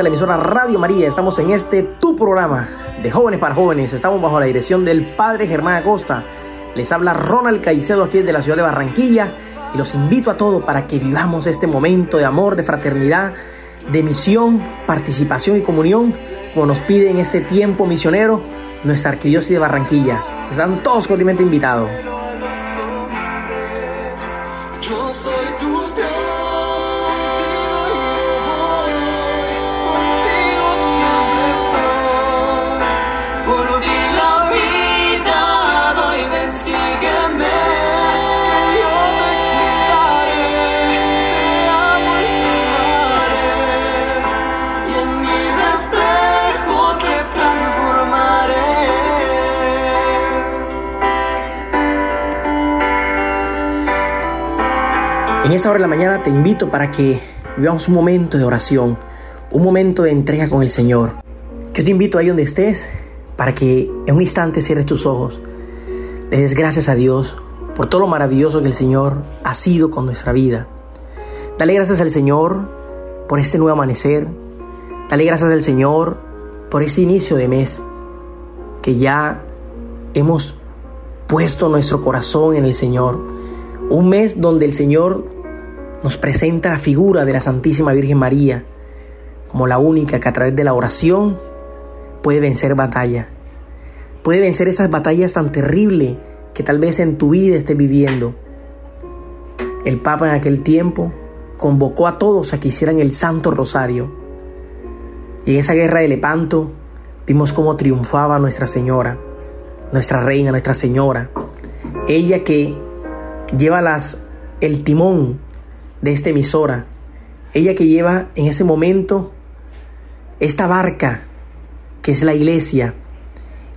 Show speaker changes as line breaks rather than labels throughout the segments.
días a la emisora Radio María. Estamos en este tu programa de jóvenes para jóvenes. Estamos bajo la dirección del Padre Germán Acosta. Les habla Ronald Caicedo aquí de la ciudad de Barranquilla y los invito a todos para que vivamos este momento de amor, de fraternidad, de misión, participación y comunión, como nos pide en este tiempo misionero nuestra arquidiócesis de Barranquilla. Están todos cordialmente invitados. En esa hora de la mañana te invito para que vivamos un momento de oración, un momento de entrega con el Señor. Yo te invito ahí donde estés para que en un instante cierres tus ojos, le des gracias a Dios por todo lo maravilloso que el Señor ha sido con nuestra vida. Dale gracias al Señor por este nuevo amanecer. Dale gracias al Señor por este inicio de mes que ya hemos puesto nuestro corazón en el Señor un mes donde el Señor nos presenta la figura de la Santísima Virgen María como la única que a través de la oración puede vencer batalla. Puede vencer esas batallas tan terribles que tal vez en tu vida estés viviendo. El Papa en aquel tiempo convocó a todos a que hicieran el Santo Rosario. Y en esa guerra de Lepanto vimos cómo triunfaba Nuestra Señora, nuestra Reina, Nuestra Señora. Ella que lleva las, el timón de esta emisora. Ella que lleva en ese momento esta barca que es la iglesia.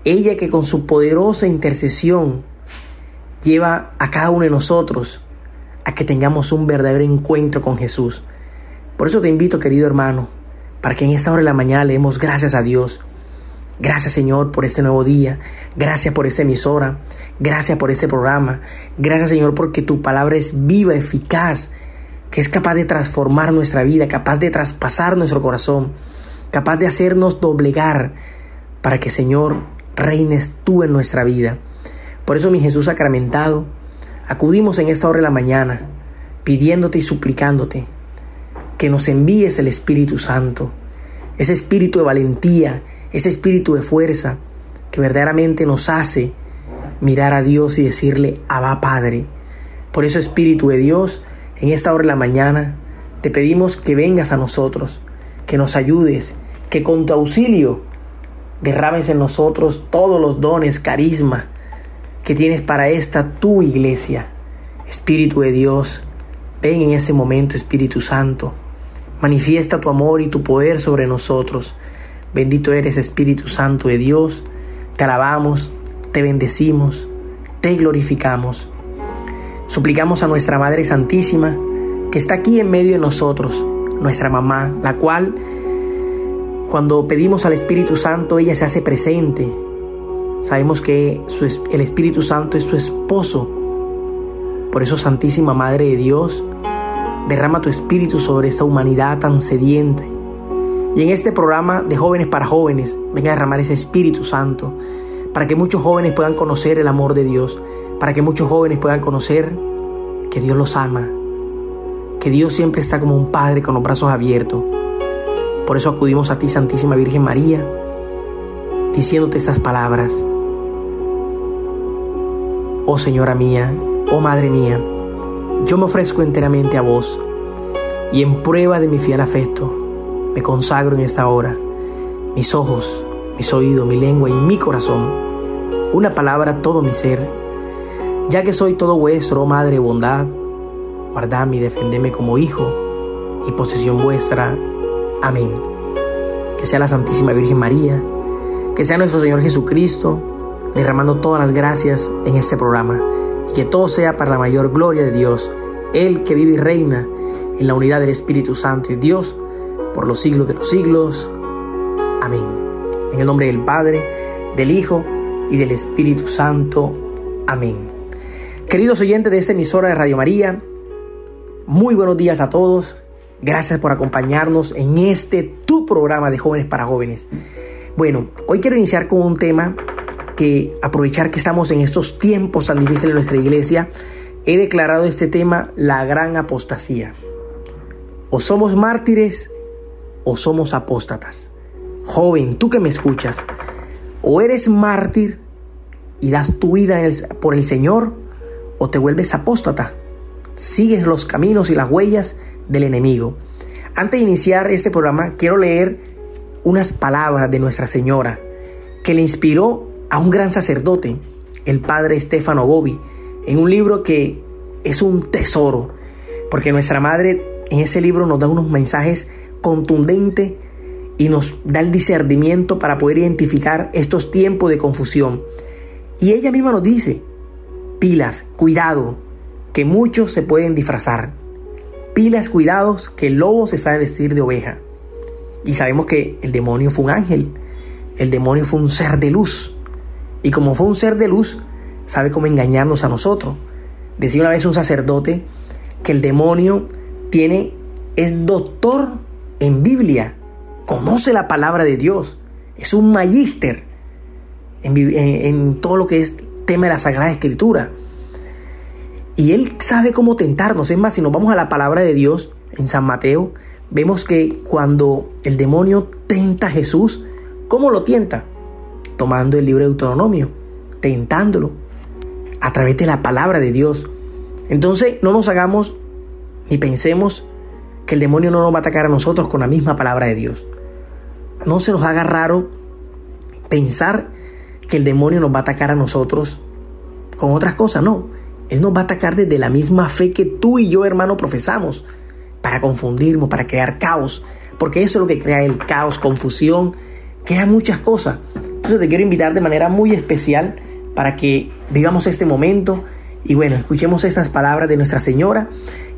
Ella que con su poderosa intercesión lleva a cada uno de nosotros a que tengamos un verdadero encuentro con Jesús. Por eso te invito, querido hermano, para que en esta hora de la mañana le demos gracias a Dios Gracias Señor por este nuevo día. Gracias por esta emisora. Gracias por este programa. Gracias Señor porque tu palabra es viva, eficaz, que es capaz de transformar nuestra vida, capaz de traspasar nuestro corazón, capaz de hacernos doblegar para que Señor reines tú en nuestra vida. Por eso mi Jesús sacramentado, acudimos en esta hora de la mañana pidiéndote y suplicándote que nos envíes el Espíritu Santo, ese espíritu de valentía, ese espíritu de fuerza que verdaderamente nos hace mirar a Dios y decirle, Abba Padre. Por eso, Espíritu de Dios, en esta hora de la mañana, te pedimos que vengas a nosotros, que nos ayudes, que con tu auxilio derrames en nosotros todos los dones, carisma que tienes para esta tu iglesia. Espíritu de Dios, ven en ese momento, Espíritu Santo. Manifiesta tu amor y tu poder sobre nosotros. Bendito eres Espíritu Santo de Dios. Te alabamos, te bendecimos, te glorificamos. Suplicamos a nuestra Madre Santísima, que está aquí en medio de nosotros, nuestra mamá, la cual, cuando pedimos al Espíritu Santo, ella se hace presente. Sabemos que el Espíritu Santo es su esposo. Por eso, Santísima Madre de Dios, derrama tu Espíritu sobre esta humanidad tan sediente y en este programa de jóvenes para jóvenes, venga a derramar ese Espíritu Santo para que muchos jóvenes puedan conocer el amor de Dios, para que muchos jóvenes puedan conocer que Dios los ama, que Dios siempre está como un Padre con los brazos abiertos. Por eso acudimos a ti, Santísima Virgen María, diciéndote estas palabras. Oh Señora mía, oh Madre mía, yo me ofrezco enteramente a vos y en prueba de mi fiel afecto me consagro en esta hora, mis ojos, mis oídos, mi lengua y mi corazón, una palabra todo mi ser, ya que soy todo vuestro, Madre bondad, guardadme y defendeme como hijo y posesión vuestra. Amén. Que sea la Santísima Virgen María, que sea nuestro Señor Jesucristo, derramando todas las gracias en este programa, y que todo sea para la mayor gloria de Dios, Él que vive y reina en la unidad del Espíritu Santo y Dios, por los siglos de los siglos. Amén. En el nombre del Padre, del Hijo y del Espíritu Santo. Amén. Queridos oyentes de esta emisora de Radio María, muy buenos días a todos. Gracias por acompañarnos en este tu programa de jóvenes para jóvenes. Bueno, hoy quiero iniciar con un tema que aprovechar que estamos en estos tiempos tan difíciles en nuestra iglesia, he declarado este tema la gran apostasía. O somos mártires o somos apóstatas. Joven, tú que me escuchas, o eres mártir y das tu vida por el Señor, o te vuelves apóstata. Sigues los caminos y las huellas del enemigo. Antes de iniciar este programa, quiero leer unas palabras de Nuestra Señora que le inspiró a un gran sacerdote, el padre Stefano Gobi, en un libro que es un tesoro, porque nuestra madre en ese libro nos da unos mensajes contundentes y nos da el discernimiento para poder identificar estos tiempos de confusión. Y ella misma nos dice, pilas, cuidado, que muchos se pueden disfrazar. Pilas, cuidados, que el lobo se sabe vestir de oveja. Y sabemos que el demonio fue un ángel, el demonio fue un ser de luz. Y como fue un ser de luz, sabe cómo engañarnos a nosotros. Decía una vez un sacerdote que el demonio tiene, es doctor en Biblia, conoce la palabra de Dios, es un magíster en, todo lo que es tema de la Sagrada Escritura. Y Él sabe cómo tentarnos. Es más, si nos vamos a la palabra de Dios en San Mateo, vemos que cuando el demonio tenta a Jesús, ¿cómo lo tienta? Tomando el libro de Deuteronomio, tentándolo a través de la palabra de Dios. Entonces no nos hagamos ni pensemos que el demonio no nos va a atacar a nosotros con la misma palabra de Dios. No se nos haga raro pensar que el demonio nos va a atacar a nosotros con otras cosas, no. Él nos va a atacar desde la misma fe que tú y yo, hermano, profesamos, para confundirnos, para crear caos, porque eso es lo que crea el caos, confusión, crea muchas cosas. Entonces te quiero invitar de manera muy especial para que vivamos este momento y bueno, escuchemos estas palabras de Nuestra Señora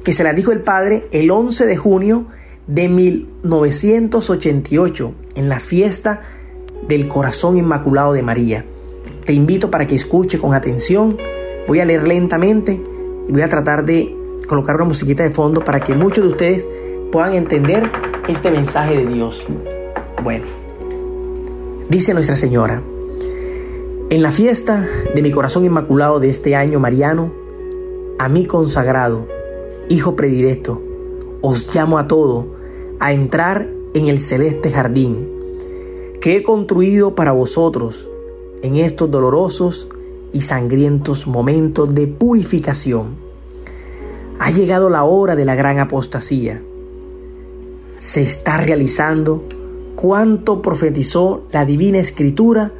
que se las dijo el Padre el 11 de junio de 1988 en la fiesta del Corazón Inmaculado de María. Te invito para que escuche con atención. Voy a leer lentamente y voy a tratar de colocar una musiquita de fondo para que muchos de ustedes puedan entender este mensaje de Dios. Bueno, dice Nuestra Señora, en la fiesta de mi corazón inmaculado de este año mariano, a mí consagrado, Hijo predilecto, os llamo a todos a entrar en el celeste jardín que he construido para vosotros en estos dolorosos y sangrientos momentos de purificación. Ha llegado la hora de la gran apostasía. Se está realizando cuanto profetizó la divina escritura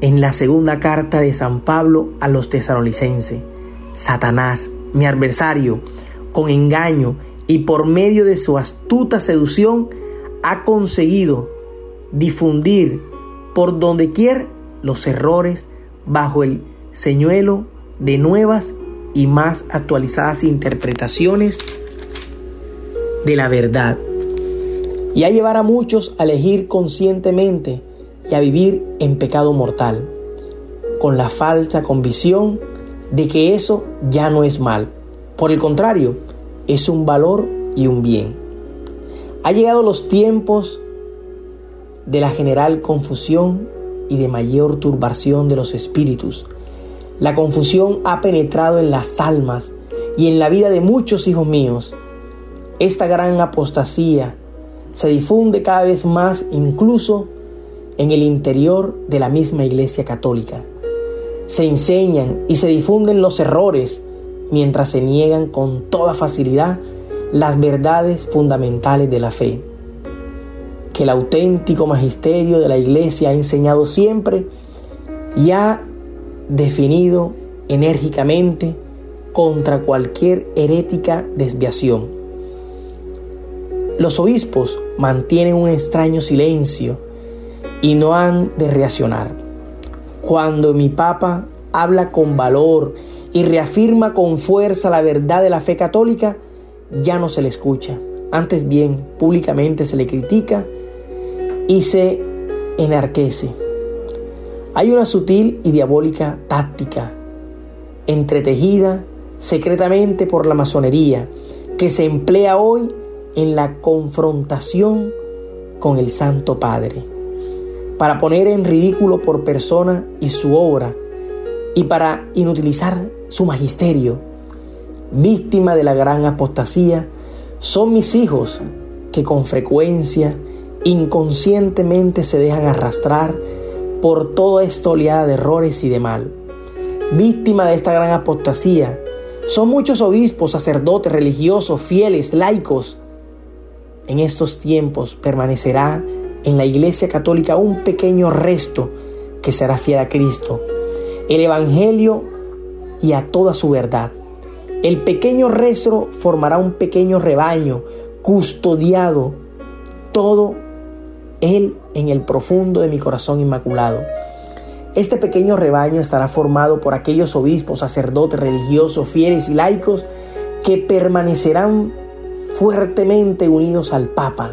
en la segunda carta de San Pablo a los tesalonicenses. Satanás mi adversario, con engaño y por medio de su astuta seducción, ha conseguido difundir por donde quiera los errores bajo el señuelo de nuevas y más actualizadas interpretaciones de la verdad. Y a llevar a muchos a elegir conscientemente y a vivir en pecado mortal, con la falsa convicción de que eso ya no es mal. Por el contrario, es un valor y un bien. Ha llegado los tiempos de la general confusión y de mayor turbación de los espíritus. La confusión ha penetrado en las almas y en la vida de muchos hijos míos. Esta gran apostasía se difunde cada vez más incluso en el interior de la misma Iglesia Católica se enseñan y se difunden los errores mientras se niegan con toda facilidad las verdades fundamentales de la fe. Que el auténtico magisterio de la Iglesia ha enseñado siempre y ha definido enérgicamente contra cualquier herética desviación. Los obispos mantienen un extraño silencio y no han de reaccionar. Cuando mi Papa habla con valor y reafirma con fuerza la verdad de la fe católica, ya no se le escucha. Antes bien, públicamente se le critica y se enarquece. Hay una sutil y diabólica táctica, entretejida secretamente por la masonería, que se emplea hoy en la confrontación con el Santo Padre, para poner en ridículo por persona y su obra, y para inutilizar su magisterio. Víctima de la gran apostasía, son mis hijos que con frecuencia, inconscientemente se dejan arrastrar por toda esta oleada de errores y de mal. Víctima de esta gran apostasía, son muchos obispos, sacerdotes, religiosos, fieles, laicos. En estos tiempos permanecerá en la Iglesia Católica un pequeño resto que será fiel a Cristo, el Evangelio y a toda su verdad. El pequeño resto formará un pequeño rebaño custodiado, todo Él en el profundo de mi corazón inmaculado. Este pequeño rebaño estará formado por aquellos obispos, sacerdotes, religiosos, fieles y laicos que permanecerán fuertemente unidos al Papa,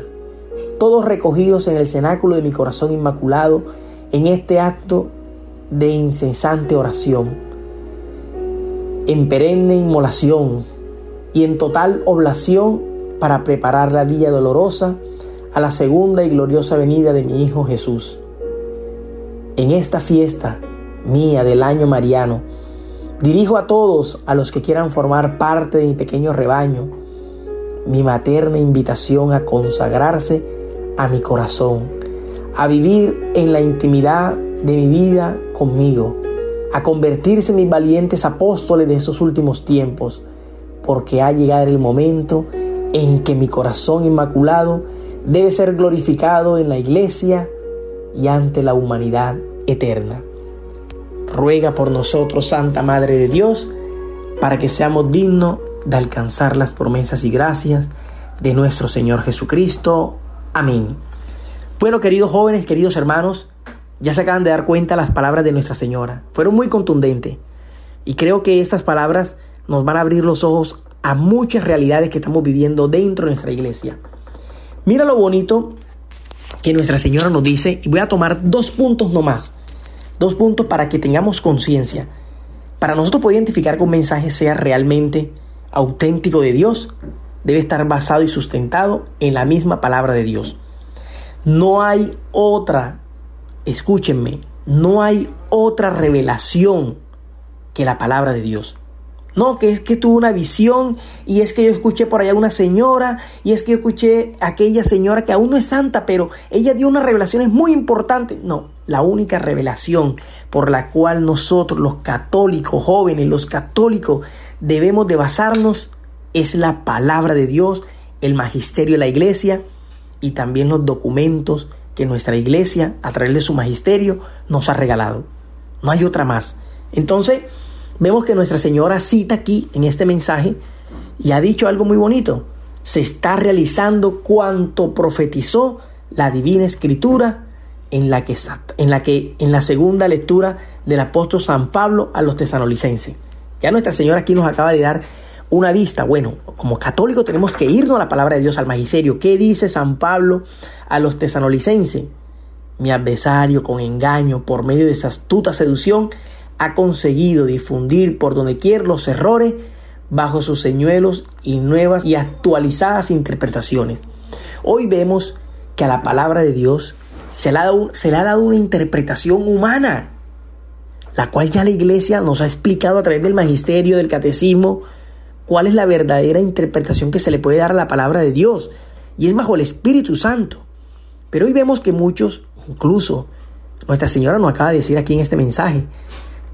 todos recogidos en el cenáculo de mi corazón inmaculado en este acto de incesante oración, en perenne inmolación y en total oblación para preparar la vía dolorosa a la segunda y gloriosa venida de mi Hijo Jesús. En esta fiesta mía del año mariano, dirijo a todos a los que quieran formar parte de mi pequeño rebaño mi materna invitación a consagrarse a mi corazón, a vivir en la intimidad de mi vida conmigo, a convertirse en mis valientes apóstoles de esos últimos tiempos, porque ha llegado el momento en que mi corazón inmaculado debe ser glorificado en la iglesia y ante la humanidad eterna. Ruega por nosotros, Santa Madre de Dios, para que seamos dignos de alcanzar las promesas y gracias de nuestro Señor Jesucristo. Amén. Bueno, queridos jóvenes, queridos hermanos, ya se acaban de dar cuenta las palabras de Nuestra Señora. Fueron muy contundentes. Y creo que estas palabras nos van a abrir los ojos a muchas realidades que estamos viviendo dentro de nuestra iglesia. Mira lo bonito que Nuestra Señora nos dice, y voy a tomar dos puntos nomás, dos puntos para que tengamos conciencia. Para nosotros poder identificar que un mensaje sea realmente auténtico de Dios, debe estar basado y sustentado en la misma palabra de Dios. No hay otra, escúchenme, no hay otra revelación que la palabra de Dios. No, que es que tuve una visión y es que yo escuché por allá una señora y es que yo escuché aquella señora que aún no es santa, pero ella dio unas revelaciones muy importantes. No, la única revelación por la cual nosotros los católicos jóvenes, los católicos debemos de basarnos es la palabra de Dios, el magisterio de la iglesia y también los documentos que nuestra iglesia a través de su magisterio nos ha regalado. No hay otra más. Entonces, vemos que Nuestra Señora cita aquí en este mensaje y ha dicho algo muy bonito. Se está realizando cuanto profetizó la divina escritura en la que, en la, que, en la segunda lectura del apóstol San Pablo a los tesanolicenses. Ya Nuestra Señora aquí nos acaba de dar una vista. Bueno, como católicos tenemos que irnos a la palabra de Dios, al magisterio. ¿Qué dice San Pablo a los tesanolicenses? Mi adversario con engaño, por medio de esa astuta seducción, ha conseguido difundir por donde quiera los errores bajo sus señuelos y nuevas y actualizadas interpretaciones. Hoy vemos que a la palabra de Dios se le ha dado, se le ha dado una interpretación humana, la cual ya la iglesia nos ha explicado a través del magisterio, del catecismo, cuál es la verdadera interpretación que se le puede dar a la palabra de Dios, y es bajo el Espíritu Santo. Pero hoy vemos que muchos, incluso Nuestra Señora nos acaba de decir aquí en este mensaje,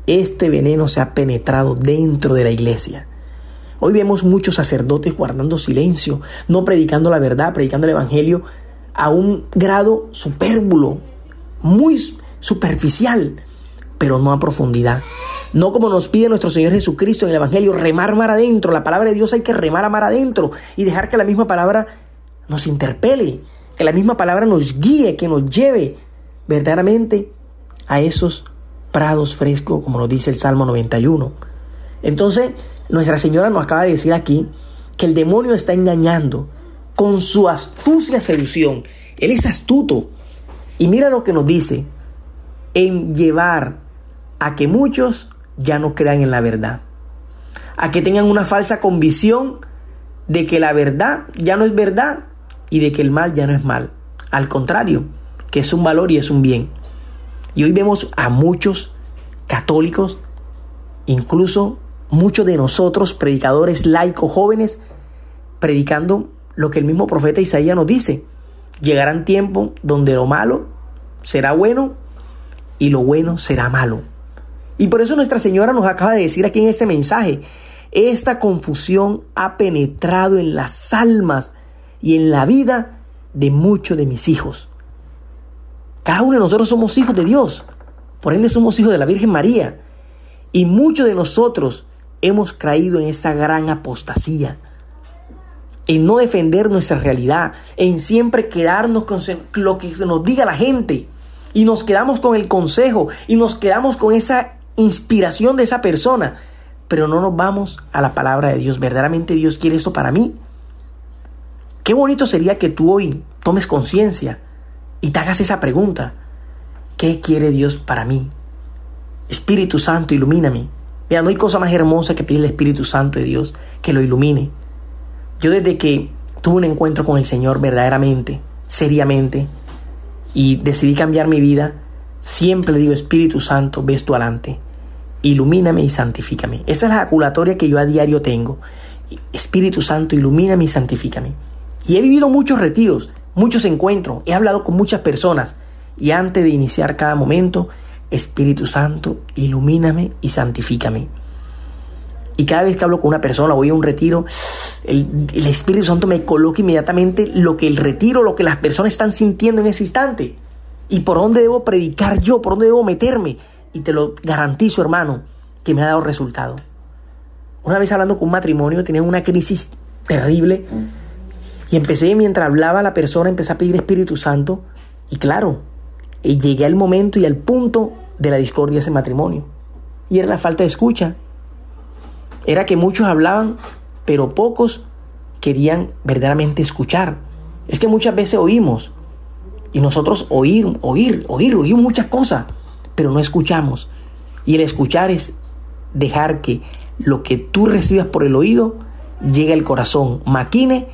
este veneno se ha penetrado dentro de la iglesia. Hoy vemos muchos sacerdotes guardando silencio, no predicando la verdad, predicando el Evangelio a un grado superbulo, muy superficial, pero no a profundidad. No como nos pide nuestro Señor Jesucristo en el Evangelio, remar mar adentro. La palabra de Dios hay que remar a mar adentro y dejar que la misma palabra nos interpele, que la misma palabra nos guíe, que nos lleve verdaderamente a esos prados frescos, como nos dice el Salmo 91. Entonces, Nuestra Señora nos acaba de decir aquí que el demonio está engañando con su astucia seducción. Él es astuto. Y mira lo que nos dice, en llevar a que muchos ya no crean en la verdad, a que tengan una falsa convicción de que la verdad ya no es verdad y de que el mal ya no es mal. Al contrario, que es un valor y es un bien. Y hoy vemos a muchos católicos, incluso muchos de nosotros, predicadores laicos jóvenes, predicando lo que el mismo profeta Isaías nos dice. Llegarán tiempos donde lo malo será bueno y lo bueno será malo. Y por eso Nuestra Señora nos acaba de decir aquí en este mensaje, esta confusión ha penetrado en las almas y en la vida de muchos de mis hijos. Cada uno de nosotros somos hijos de Dios, por ende somos hijos de la Virgen María. Y muchos de nosotros hemos caído en esta gran apostasía, en no defender nuestra realidad, en siempre quedarnos con lo que nos diga la gente. Y nos quedamos con el consejo y nos quedamos con esa inspiración de esa persona, pero no nos vamos a la palabra de Dios. ¿Verdaderamente Dios quiere eso para mí? Qué bonito sería que tú hoy tomes conciencia y te hagas esa pregunta. ¿Qué quiere Dios para mí? Espíritu Santo, ilumíname. Mira, no hay cosa más hermosa que pedir el Espíritu Santo de Dios que lo ilumine. Yo desde que tuve un encuentro con el Señor verdaderamente, seriamente, y decidí cambiar mi vida, siempre le digo, Espíritu Santo, ves tú adelante, ilumíname y santifícame. Esa es la ejaculatoria que yo a diario tengo. Espíritu Santo, ilumíname y santifícame. Y he vivido muchos retiros, muchos encuentros, he hablado con muchas personas, y antes de iniciar cada momento, Espíritu Santo, ilumíname y santifícame. Y cada vez que hablo con una persona, voy a un retiro, el, Espíritu Santo me coloca inmediatamente lo que el retiro, lo que las personas están sintiendo en ese instante. Y por dónde debo predicar yo, por dónde debo meterme. Y te lo garantizo, hermano, que me ha dado resultado. Una vez hablando con un matrimonio, tenía una crisis terrible. Y empecé, mientras hablaba la persona, empecé a pedir Espíritu Santo. Y claro, y llegué al momento y al punto de la discordia de ese matrimonio. Y era la falta de escucha. Era que muchos hablaban, pero pocos querían verdaderamente escuchar. Es que muchas veces oímos y nosotros oír, oír, oír, oímos muchas cosas, pero no escuchamos. Y el escuchar es dejar que lo que tú recibas por el oído llegue al corazón, maquine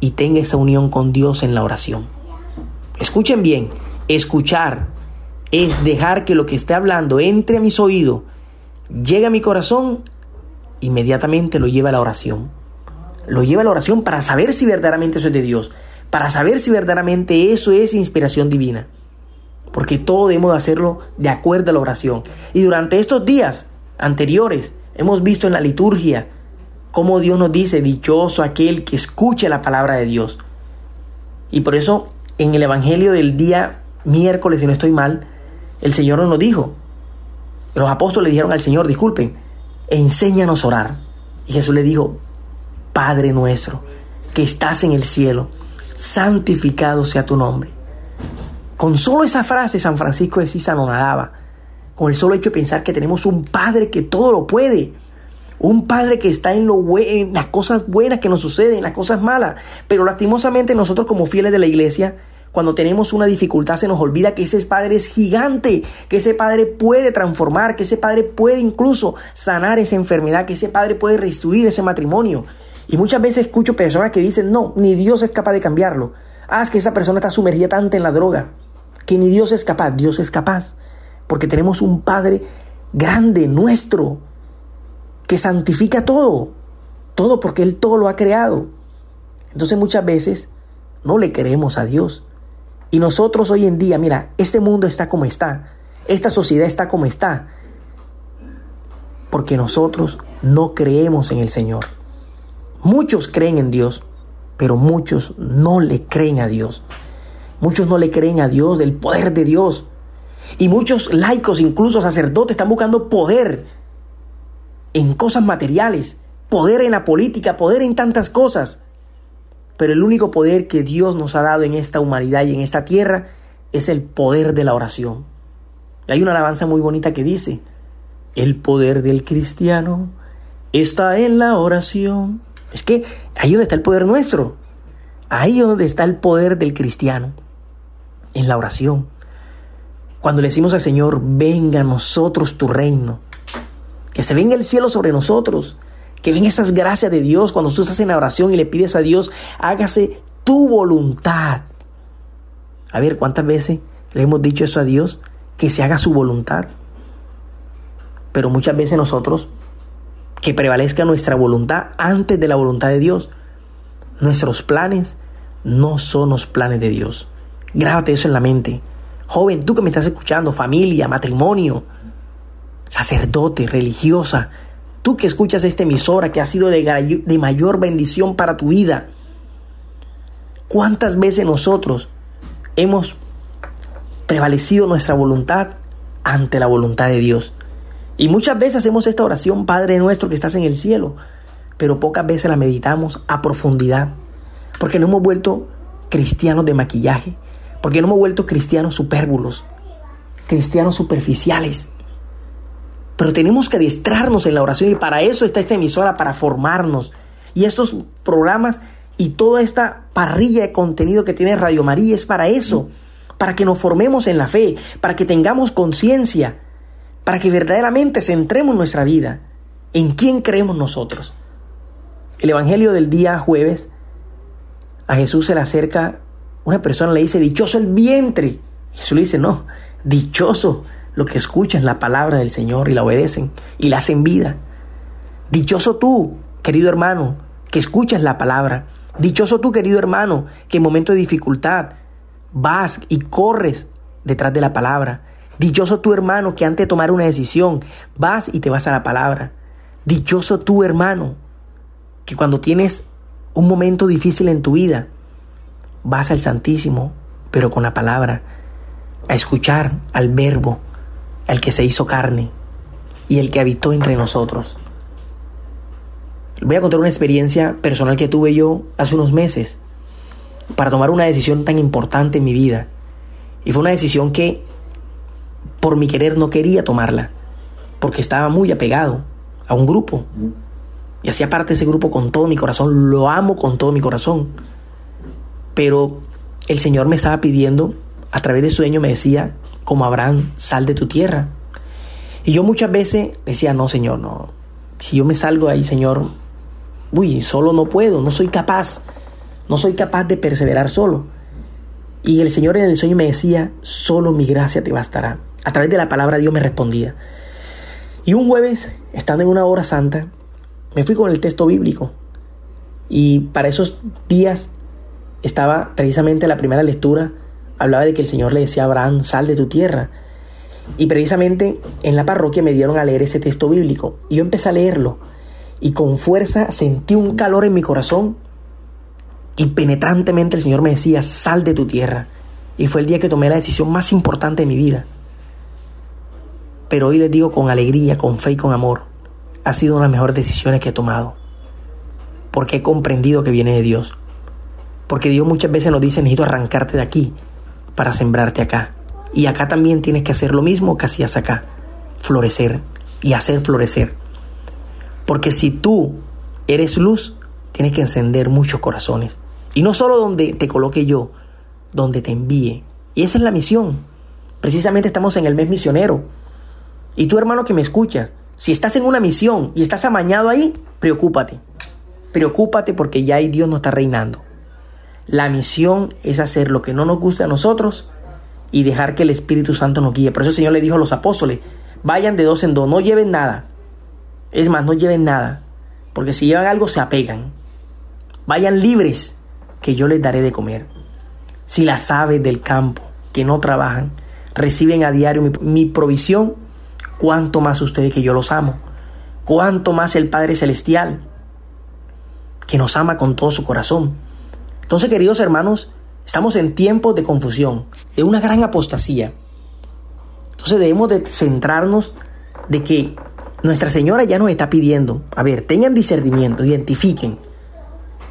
y tenga esa unión con Dios en la oración. Escuchen bien, Escuchar es dejar que lo que esté hablando entre a mis oídos, llegue a mi corazón, inmediatamente lo lleva a la oración. Lo lleva a la oración para saber si verdaderamente es de Dios, para saber si verdaderamente eso es inspiración divina. Porque todo debemos hacerlo de acuerdo a la oración. Y durante estos días anteriores hemos visto en la liturgia cómo Dios nos dice, dichoso aquel que escuche la palabra de Dios. Y por eso en el Evangelio del día miércoles, si no estoy mal, el Señor nos dijo, los apóstoles le dijeron al Señor, disculpen, enséñanos a orar. Y Jesús le dijo, Padre nuestro, que estás en el cielo, santificado sea tu nombre. Con solo esa frase San Francisco de Sisa nos daba, con el solo hecho de pensar que tenemos un Padre que todo lo puede, un Padre que está en, en las cosas buenas que nos suceden, en las cosas malas, pero lastimosamente nosotros como fieles de la iglesia cuando tenemos una dificultad se nos olvida que ese Padre es gigante, que ese Padre puede transformar, que ese Padre puede incluso sanar esa enfermedad, que ese Padre puede restituir ese matrimonio. Y muchas veces escucho personas que dicen, no, ni Dios es capaz de cambiarlo. Ah, es que esa persona está sumergida tanto en la droga, que ni Dios es capaz, Dios es capaz, porque tenemos un Padre grande, nuestro, que santifica todo, todo porque Él todo lo ha creado. Entonces muchas veces no le queremos a Dios. Y nosotros hoy en día, mira, este mundo está como está, esta sociedad está como está, porque nosotros no creemos en el Señor. Muchos creen en Dios, pero muchos no le creen a Dios. Muchos no le creen a Dios, del poder de Dios. Y muchos laicos, incluso sacerdotes, están buscando poder en cosas materiales, poder en la política, poder en tantas cosas. Pero el único poder que Dios nos ha dado en esta humanidad y en esta tierra es el poder de la oración. Hay una alabanza muy bonita que dice, el poder del cristiano está en la oración. Es que ahí donde está el poder nuestro, ahí donde está el poder del cristiano, en la oración. Cuando le decimos al Señor, venga a nosotros tu reino, que se venga el cielo sobre nosotros, que ven esas gracias de Dios cuando tú estás en la oración y le pides a Dios, hágase tu voluntad. A ver, ¿cuántas veces le hemos dicho eso a Dios? Que se haga su voluntad. Pero muchas veces nosotros, que prevalezca nuestra voluntad antes de la voluntad de Dios. Nuestros planes no son los planes de Dios. Grábate eso en la mente. Joven, tú que me estás escuchando, familia, matrimonio, sacerdote, religiosa, tú que escuchas esta emisora que ha sido de, de mayor bendición para tu vida. ¿Cuántas veces nosotros hemos prevalecido nuestra voluntad ante la voluntad de Dios? Y muchas veces hacemos esta oración, Padre nuestro que estás en el cielo, pero pocas veces la meditamos a profundidad, porque no hemos vuelto cristianos de maquillaje, porque no hemos vuelto cristianos supérbulos, cristianos superficiales. Pero tenemos que adiestrarnos en la oración y para eso está esta emisora, para formarnos. Y estos programas y toda esta parrilla de contenido que tiene Radio María es para eso, para que nos formemos en la fe, para que tengamos conciencia, para que verdaderamente centremos nuestra vida en quién creemos nosotros. El Evangelio del día jueves, a Jesús se le acerca una persona, le dice, dichoso el vientre. Jesús le dice, no, dichoso lo que escuchan la palabra del Señor y la obedecen y la hacen vida. Dichoso tú, querido hermano, que escuchas la palabra. Dichoso tú, querido hermano, que en momento de dificultad vas y corres detrás de la palabra. Dichoso tu hermano que antes de tomar una decisión vas y te vas a la palabra. Dichoso tu hermano que cuando tienes un momento difícil en tu vida vas al Santísimo, pero con la palabra, a escuchar al Verbo, al que se hizo carne y el que habitó entre nosotros. Voy a contar una experiencia personal que tuve yo hace unos meses para tomar una decisión tan importante en mi vida. Y fue una decisión que por mi querer no quería tomarla, porque estaba muy apegado a un grupo. Y hacía parte de ese grupo con todo mi corazón, lo amo con todo mi corazón. Pero el Señor me estaba pidiendo, a través de sueño me decía, como Abraham, sal de tu tierra. Y yo muchas veces decía, no, Señor, no. Si yo me salgo ahí, Señor, uy, solo no puedo, no soy capaz. No soy capaz de perseverar solo. Y el Señor en el sueño me decía, solo mi gracia te bastará. A través de la palabra Dios me respondía. Y un jueves, estando en una hora santa, me fui con el texto bíblico. Y para esos días estaba precisamente la primera lectura, hablaba de que el Señor le decía a Abraham, sal de tu tierra. Y precisamente en la parroquia me dieron a leer ese texto bíblico. Y yo empecé a leerlo. Y con fuerza sentí un calor en mi corazón. Y penetrantemente el Señor me decía, sal de tu tierra. Y fue el día que tomé la decisión más importante de mi vida. Pero hoy les digo con alegría, con fe y con amor, ha sido una de las mejores decisiones que he tomado. Porque he comprendido que viene de Dios. Porque Dios muchas veces nos dice, necesito arrancarte de aquí para sembrarte acá. Y acá también tienes que hacer lo mismo que hacías acá. Florecer y hacer florecer. Porque si tú eres luz, tienes que encender muchos corazones. Y no solo donde te coloque yo, donde te envíe. Y esa es la misión. Precisamente estamos en el mes misionero. Y tú hermano que me escuchas, si estás en una misión y estás amañado ahí, preocúpate. Preocúpate porque ya ahí Dios no está reinando. La misión es hacer lo que no nos gusta a nosotros y dejar que el Espíritu Santo nos guíe. Por eso el Señor le dijo a los apóstoles, vayan de dos en dos, no lleven nada. Es más, no lleven nada, porque si llevan algo se apegan. Vayan libres, que yo les daré de comer. Si las aves del campo, que no trabajan, reciben a diario mi, mi provisión, cuánto más ustedes que yo los amo, cuánto más el Padre Celestial, que nos ama con todo su corazón. Entonces, queridos hermanos, estamos en tiempos de confusión, de una gran apostasía. Entonces debemos de centrarnos de que Nuestra Señora ya nos está pidiendo, a ver, tengan discernimiento, identifiquen.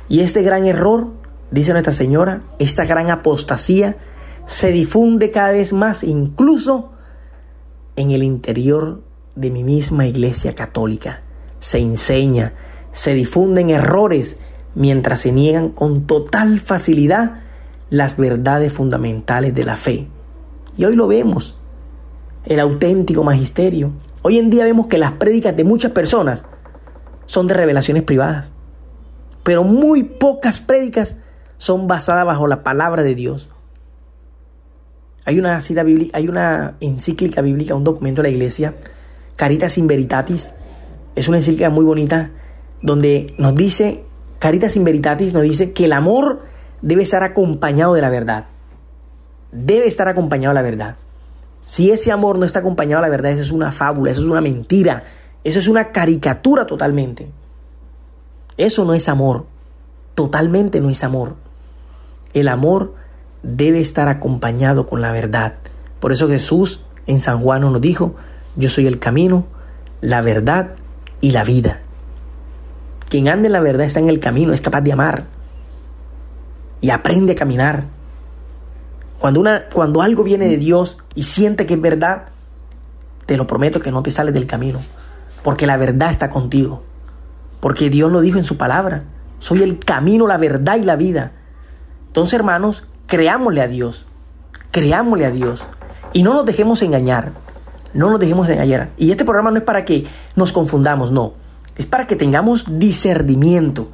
Y este gran error, dice Nuestra Señora, esta gran apostasía, se difunde cada vez más, incluso en el interior de mi misma iglesia católica. Se enseña, se difunden errores mientras se niegan con total facilidad las verdades fundamentales de la fe. Y hoy lo vemos, el auténtico magisterio. Hoy en día vemos que las prédicas de muchas personas son de revelaciones privadas. Pero muy pocas prédicas son basadas bajo la palabra de Dios. Hay una cita bíblica, hay una encíclica bíblica, un documento de la iglesia, Caritas in Veritatis. Es una encíclica muy bonita donde nos dice, Caritas in Veritatis nos dice que el amor debe estar acompañado de la verdad. Debe estar acompañado de la verdad. Si ese amor no está acompañado de la verdad, eso es una fábula, eso es una mentira, eso es una caricatura totalmente. Eso no es amor, totalmente no es amor. El amor debe estar acompañado con la verdad. Por eso Jesús en San Juan nos dijo, yo soy el camino, la verdad y la vida. Quien ande en la verdad está en el camino, es capaz de amar y aprende a caminar. Cuando, una, cuando algo viene de Dios y siente que es verdad, te lo prometo que no te sales del camino, porque la verdad está contigo, porque Dios lo dijo en su palabra, soy el camino, la verdad y la vida. Entonces, hermanos, creámosle a Dios, creámosle a Dios y no nos dejemos engañar, no nos dejemos engañar. Y este programa no es para que nos confundamos, no, es para que tengamos discernimiento,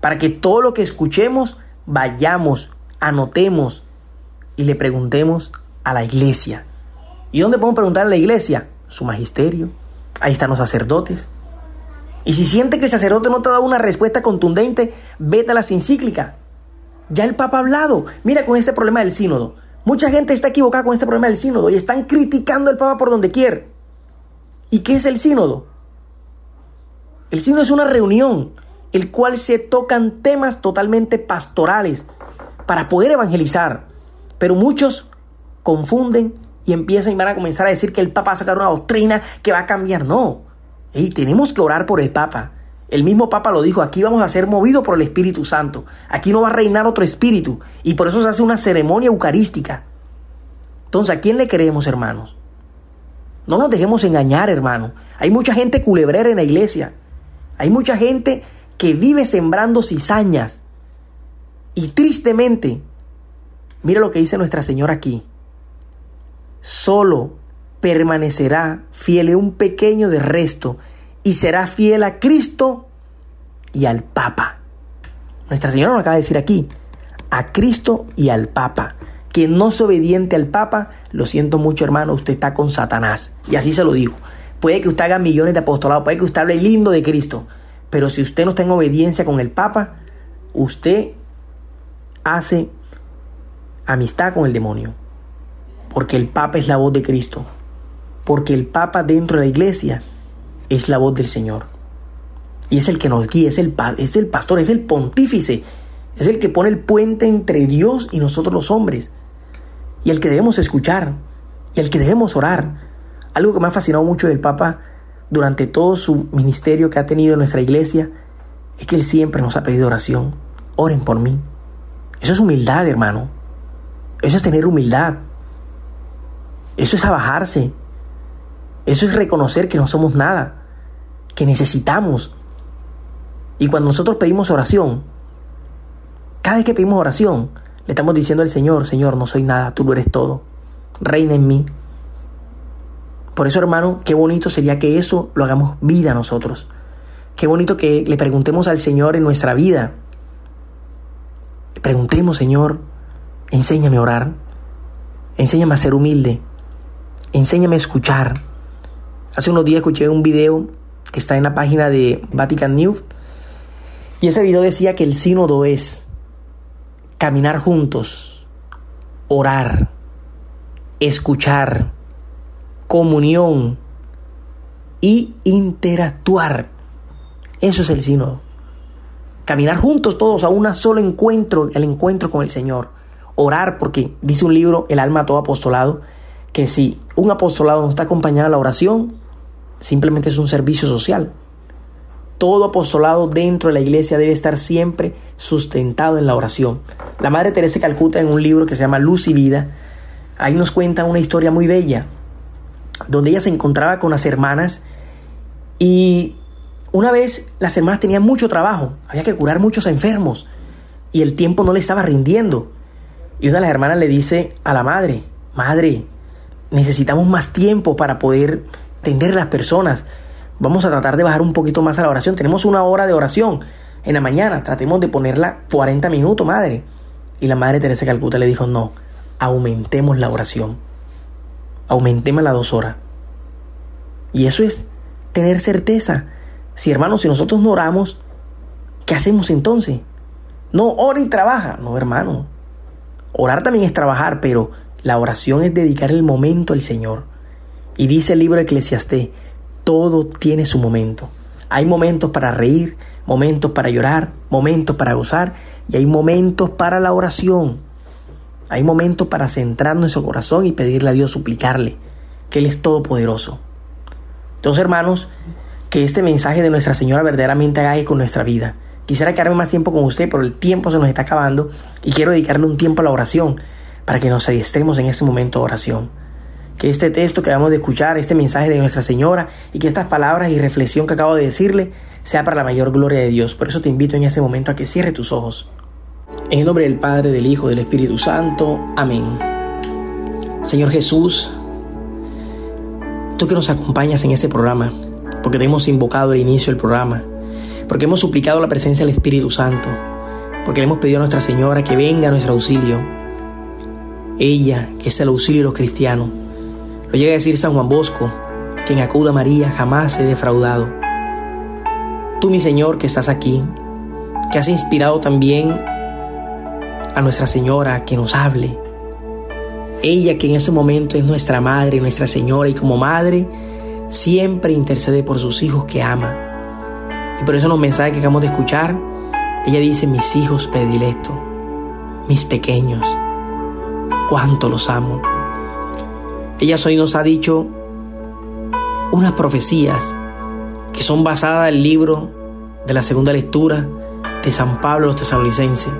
para que todo lo que escuchemos vayamos, anotemos y le preguntemos a la iglesia. ¿Y dónde podemos preguntar a la iglesia? Su magisterio. Ahí están los sacerdotes. Y si siente que el sacerdote no te da una respuesta contundente, vete a las encíclicas. Ya el Papa ha hablado. Mira con este problema del sínodo. Mucha gente está equivocada con este problema del sínodo y están criticando al Papa por donde quiere. ¿Y qué es el sínodo? El sínodo es una reunión el cual se tocan temas totalmente pastorales para poder evangelizar. Pero muchos confunden y empiezan y van a comenzar a decir que el Papa va a sacar una doctrina que va a cambiar. No. Y tenemos que orar por el Papa. El mismo Papa lo dijo, aquí vamos a ser movidos por el Espíritu Santo. Aquí no va a reinar otro espíritu. Y por eso se hace una ceremonia eucarística. Entonces, ¿a quién le creemos, hermanos? No nos dejemos engañar, hermano. Hay mucha gente culebrera en la iglesia. Hay mucha gente que vive sembrando cizañas. Y tristemente, mira lo que dice Nuestra Señora aquí. Solo permanecerá fiel un pequeño de resto y será fiel a Cristo y al Papa. Nuestra Señora nos acaba de decir aquí, a Cristo y al Papa. Quien no es obediente al Papa, lo siento mucho hermano, usted está con Satanás. Y así se lo digo. Puede que usted haga millones de apostolados, puede que usted hable lindo de Cristo, pero si usted no está en obediencia con el Papa, usted hace amistad con el demonio. Porque el Papa es la voz de Cristo. Porque el Papa dentro de la iglesia es la voz del Señor. Y es el que nos guía, es el, es el pastor, es el pontífice. Es el que pone el puente entre Dios y nosotros los hombres. Y el que debemos escuchar. Y el que debemos orar. Algo que me ha fascinado mucho del Papa durante todo su ministerio que ha tenido en nuestra iglesia es que Él siempre nos ha pedido oración. Oren por mí. Eso es humildad, hermano. Eso es tener humildad. Eso es abajarse. Eso es reconocer que no somos nada, que necesitamos. Y cuando nosotros pedimos oración, cada vez que pedimos oración, le estamos diciendo al Señor, Señor, no soy nada, tú lo eres todo. Reina en mí. Por eso, hermano, qué bonito sería que eso lo hagamos vida nosotros. Qué bonito que le preguntemos al Señor en nuestra vida. Preguntemos, Señor, enséñame a orar. Enséñame a ser humilde. Enséñame a escuchar. Hace unos días escuché un video está en la página de Vatican News y ese video decía que el sínodo es caminar juntos, orar, escuchar, comunión y interactuar. Eso es el sínodo. Caminar juntos todos a un solo encuentro, el encuentro con el Señor. Orar, porque dice un libro, El alma todo apostolado, que si un apostolado no está acompañado de la oración, simplemente es un servicio social. Todo apostolado dentro de la iglesia debe estar siempre sustentado en la oración. La Madre Teresa Calcuta en un libro que se llama Luz y Vida, ahí nos cuenta una historia muy bella donde ella se encontraba con las hermanas y una vez las hermanas tenían mucho trabajo, había que curar muchos enfermos y el tiempo no le estaba rindiendo. Y una de las hermanas le dice a la madre, madre, necesitamos más tiempo para poder atender a las personas. Vamos a tratar de bajar un poquito más a la oración. Tenemos una hora de oración en la mañana. Tratemos de ponerla 40 minutos, madre. Y la madre Teresa Calcuta le dijo, no, aumentemos la oración. Aumentemos las dos horas. Y eso es tener certeza. Si hermanos, si nosotros no oramos, ¿qué hacemos entonces? No, ora y trabaja. No, hermano. Orar también es trabajar, pero la oración es dedicar el momento al Señor. Y dice el libro de Eclesiastés, todo tiene su momento. Hay momentos para reír, momentos para llorar, momentos para gozar y hay momentos para la oración. Hay momentos para centrar nuestro corazón y pedirle a Dios, suplicarle, que Él es todopoderoso. Entonces, hermanos, que este mensaje de Nuestra Señora verdaderamente haga con nuestra vida. Quisiera quedarme más tiempo con usted, pero el tiempo se nos está acabando y quiero dedicarle un tiempo a la oración para que nos adiestremos en ese momento de oración. Que este texto que acabamos de escuchar, este mensaje de Nuestra Señora y que estas palabras y reflexión que acabo de decirle sea para la mayor gloria de Dios. Por eso te invito en ese momento a que cierre tus ojos. En el nombre del Padre, del Hijo, del Espíritu Santo. Amén. Señor Jesús, tú que nos acompañas en ese programa, porque te hemos invocado al inicio del programa, porque hemos suplicado la presencia del Espíritu Santo, porque le hemos pedido a Nuestra Señora que venga a nuestro auxilio. Ella, que es el auxilio de los cristianos. Lo llega a decir San Juan Bosco, quien acuda a María jamás se defraudado. Tú, mi Señor, que estás aquí, que has inspirado también a Nuestra Señora que nos hable. Ella que en ese momento es nuestra Madre, nuestra Señora, y como Madre siempre intercede por sus hijos que ama. Y por eso en los mensajes que acabamos de escuchar, ella dice, mis hijos predilectos, mis pequeños, cuánto los amo. Ella hoy nos ha dicho unas profecías que son basadas en el libro de la segunda lectura de San Pablo los tesalonicenses,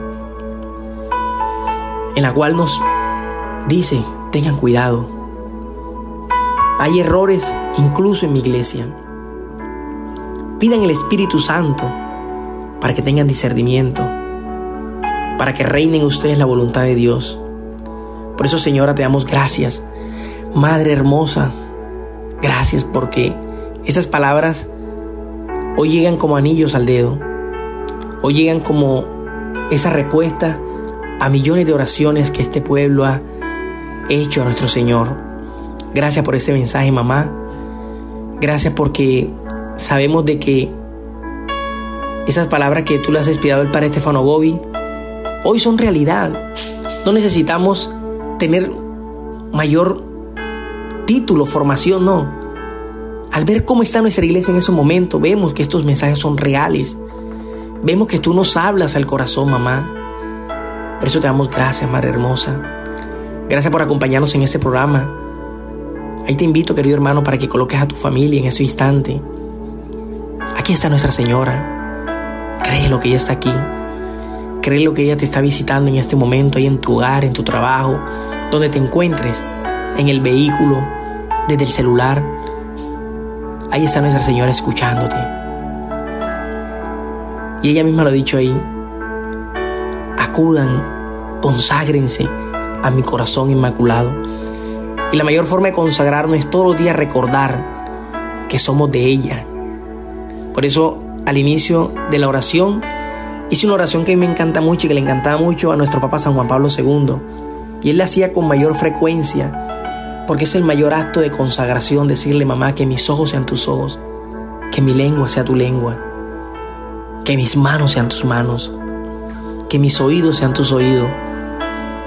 en la cual nos dice, tengan cuidado. Hay errores incluso en mi iglesia Pidan el Espíritu Santo para que tengan discernimiento, para que reinen ustedes la voluntad de Dios. Por eso, Señora, te damos gracias. Madre hermosa, gracias porque esas palabras hoy llegan como anillos al dedo. Hoy llegan como esa respuesta a millones de oraciones que este pueblo ha hecho a nuestro Señor. Gracias por este mensaje, mamá. Gracias porque sabemos de que esas palabras que tú le has inspirado al padre Estefano Gobi hoy son realidad. No necesitamos tener mayor título, formación, no. Al ver cómo está nuestra iglesia en ese momento, vemos que estos mensajes son reales. Vemos que tú nos hablas al corazón, mamá. Por eso te damos gracias, Madre Hermosa. Gracias por acompañarnos en este programa. Ahí te invito, querido hermano, para que coloques a tu familia en ese instante. Aquí está Nuestra Señora. Cree lo que ella está aquí. Cree lo que ella te está visitando en este momento, ahí en tu hogar, en tu trabajo, donde te encuentres, en el vehículo, desde el celular. Ahí está Nuestra Señora escuchándote. Y ella misma lo ha dicho ahí. Acudan, conságrense a mi corazón inmaculado. Y la mayor forma de consagrarnos es todos los días recordar que somos de ella, por eso, al inicio de la oración, hice una oración que a mí me encanta mucho y que le encantaba mucho a nuestro Papa San Juan Pablo II. Y él la hacía con mayor frecuencia, porque es el mayor acto de consagración decirle, mamá, que mis ojos sean tus ojos, que mi lengua sea tu lengua, que mis manos sean tus manos, que mis oídos sean tus oídos.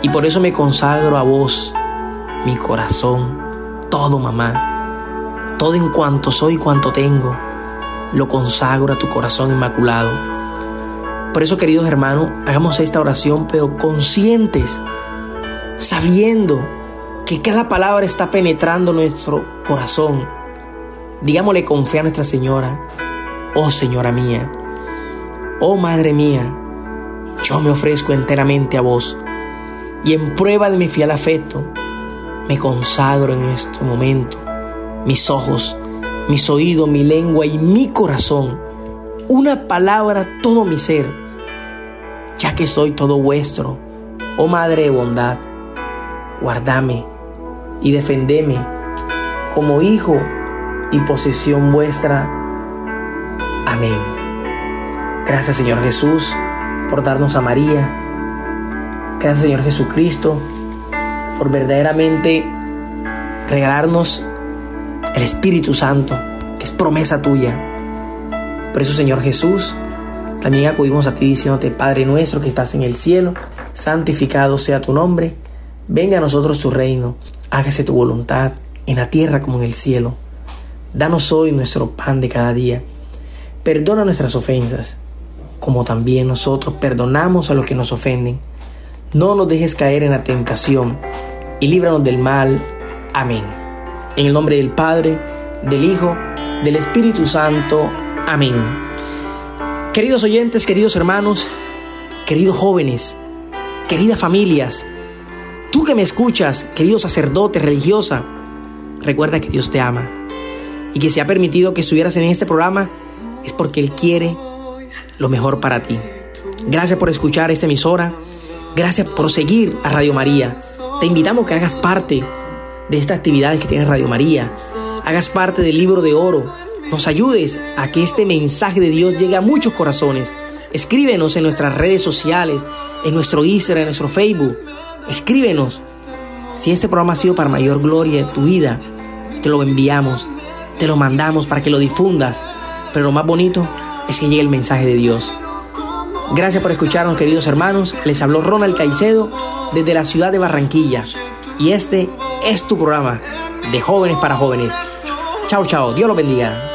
Y por eso me consagro a vos, mi corazón, todo, mamá, todo en cuanto soy, cuanto tengo lo consagro a tu corazón inmaculado. Por eso, queridos hermanos, hagamos esta oración, pero conscientes, sabiendo que cada palabra está penetrando nuestro corazón. Digámosle con a Nuestra Señora, oh Señora mía, oh Madre mía, yo me ofrezco enteramente a vos y en prueba de mi fiel afecto, me consagro en este momento mis ojos, mis oídos, mi lengua y mi corazón, una palabra todo mi ser, ya que soy todo vuestro, oh Madre de bondad, guardame y defendeme como hijo y posesión vuestra. Amén. Gracias Señor Jesús por darnos a María. Gracias Señor Jesucristo por verdaderamente regalarnos el Espíritu Santo, que es promesa tuya. Por eso Señor Jesús, también acudimos a ti diciéndote, Padre nuestro que estás en el cielo, santificado sea tu nombre, venga a nosotros tu reino, hágase tu voluntad en la tierra como en el cielo. Danos hoy nuestro pan de cada día. Perdona nuestras ofensas, como también nosotros perdonamos a los que nos ofenden. No nos dejes caer en la tentación y líbranos del mal. Amén. En el nombre del Padre, del Hijo, del Espíritu Santo. Amén. Queridos oyentes, queridos hermanos, queridos jóvenes, queridas familias, tú que me escuchas, querido sacerdote, religiosa, recuerda que Dios te ama y que se ha permitido que estuvieras en este programa es porque Él quiere lo mejor para ti. Gracias por escuchar esta emisora. Gracias por seguir a Radio María. Te invitamos a que hagas parte de estas actividades que tiene Radio María. Hagas parte del libro de oro. Nos ayudes a que este mensaje de Dios llegue a muchos corazones. Escríbenos en nuestras redes sociales, en nuestro Instagram, en nuestro Facebook. Escríbenos. Si este programa ha sido para mayor gloria de tu vida, te lo enviamos te lo mandamos para que lo difundas. Pero lo más bonito es que llegue el mensaje de Dios. Gracias por escucharnos, queridos hermanos. Les habló Ronald Caicedo desde la ciudad de Barranquilla. Y este es tu programa de jóvenes para jóvenes. Chao, chao. Dios los bendiga.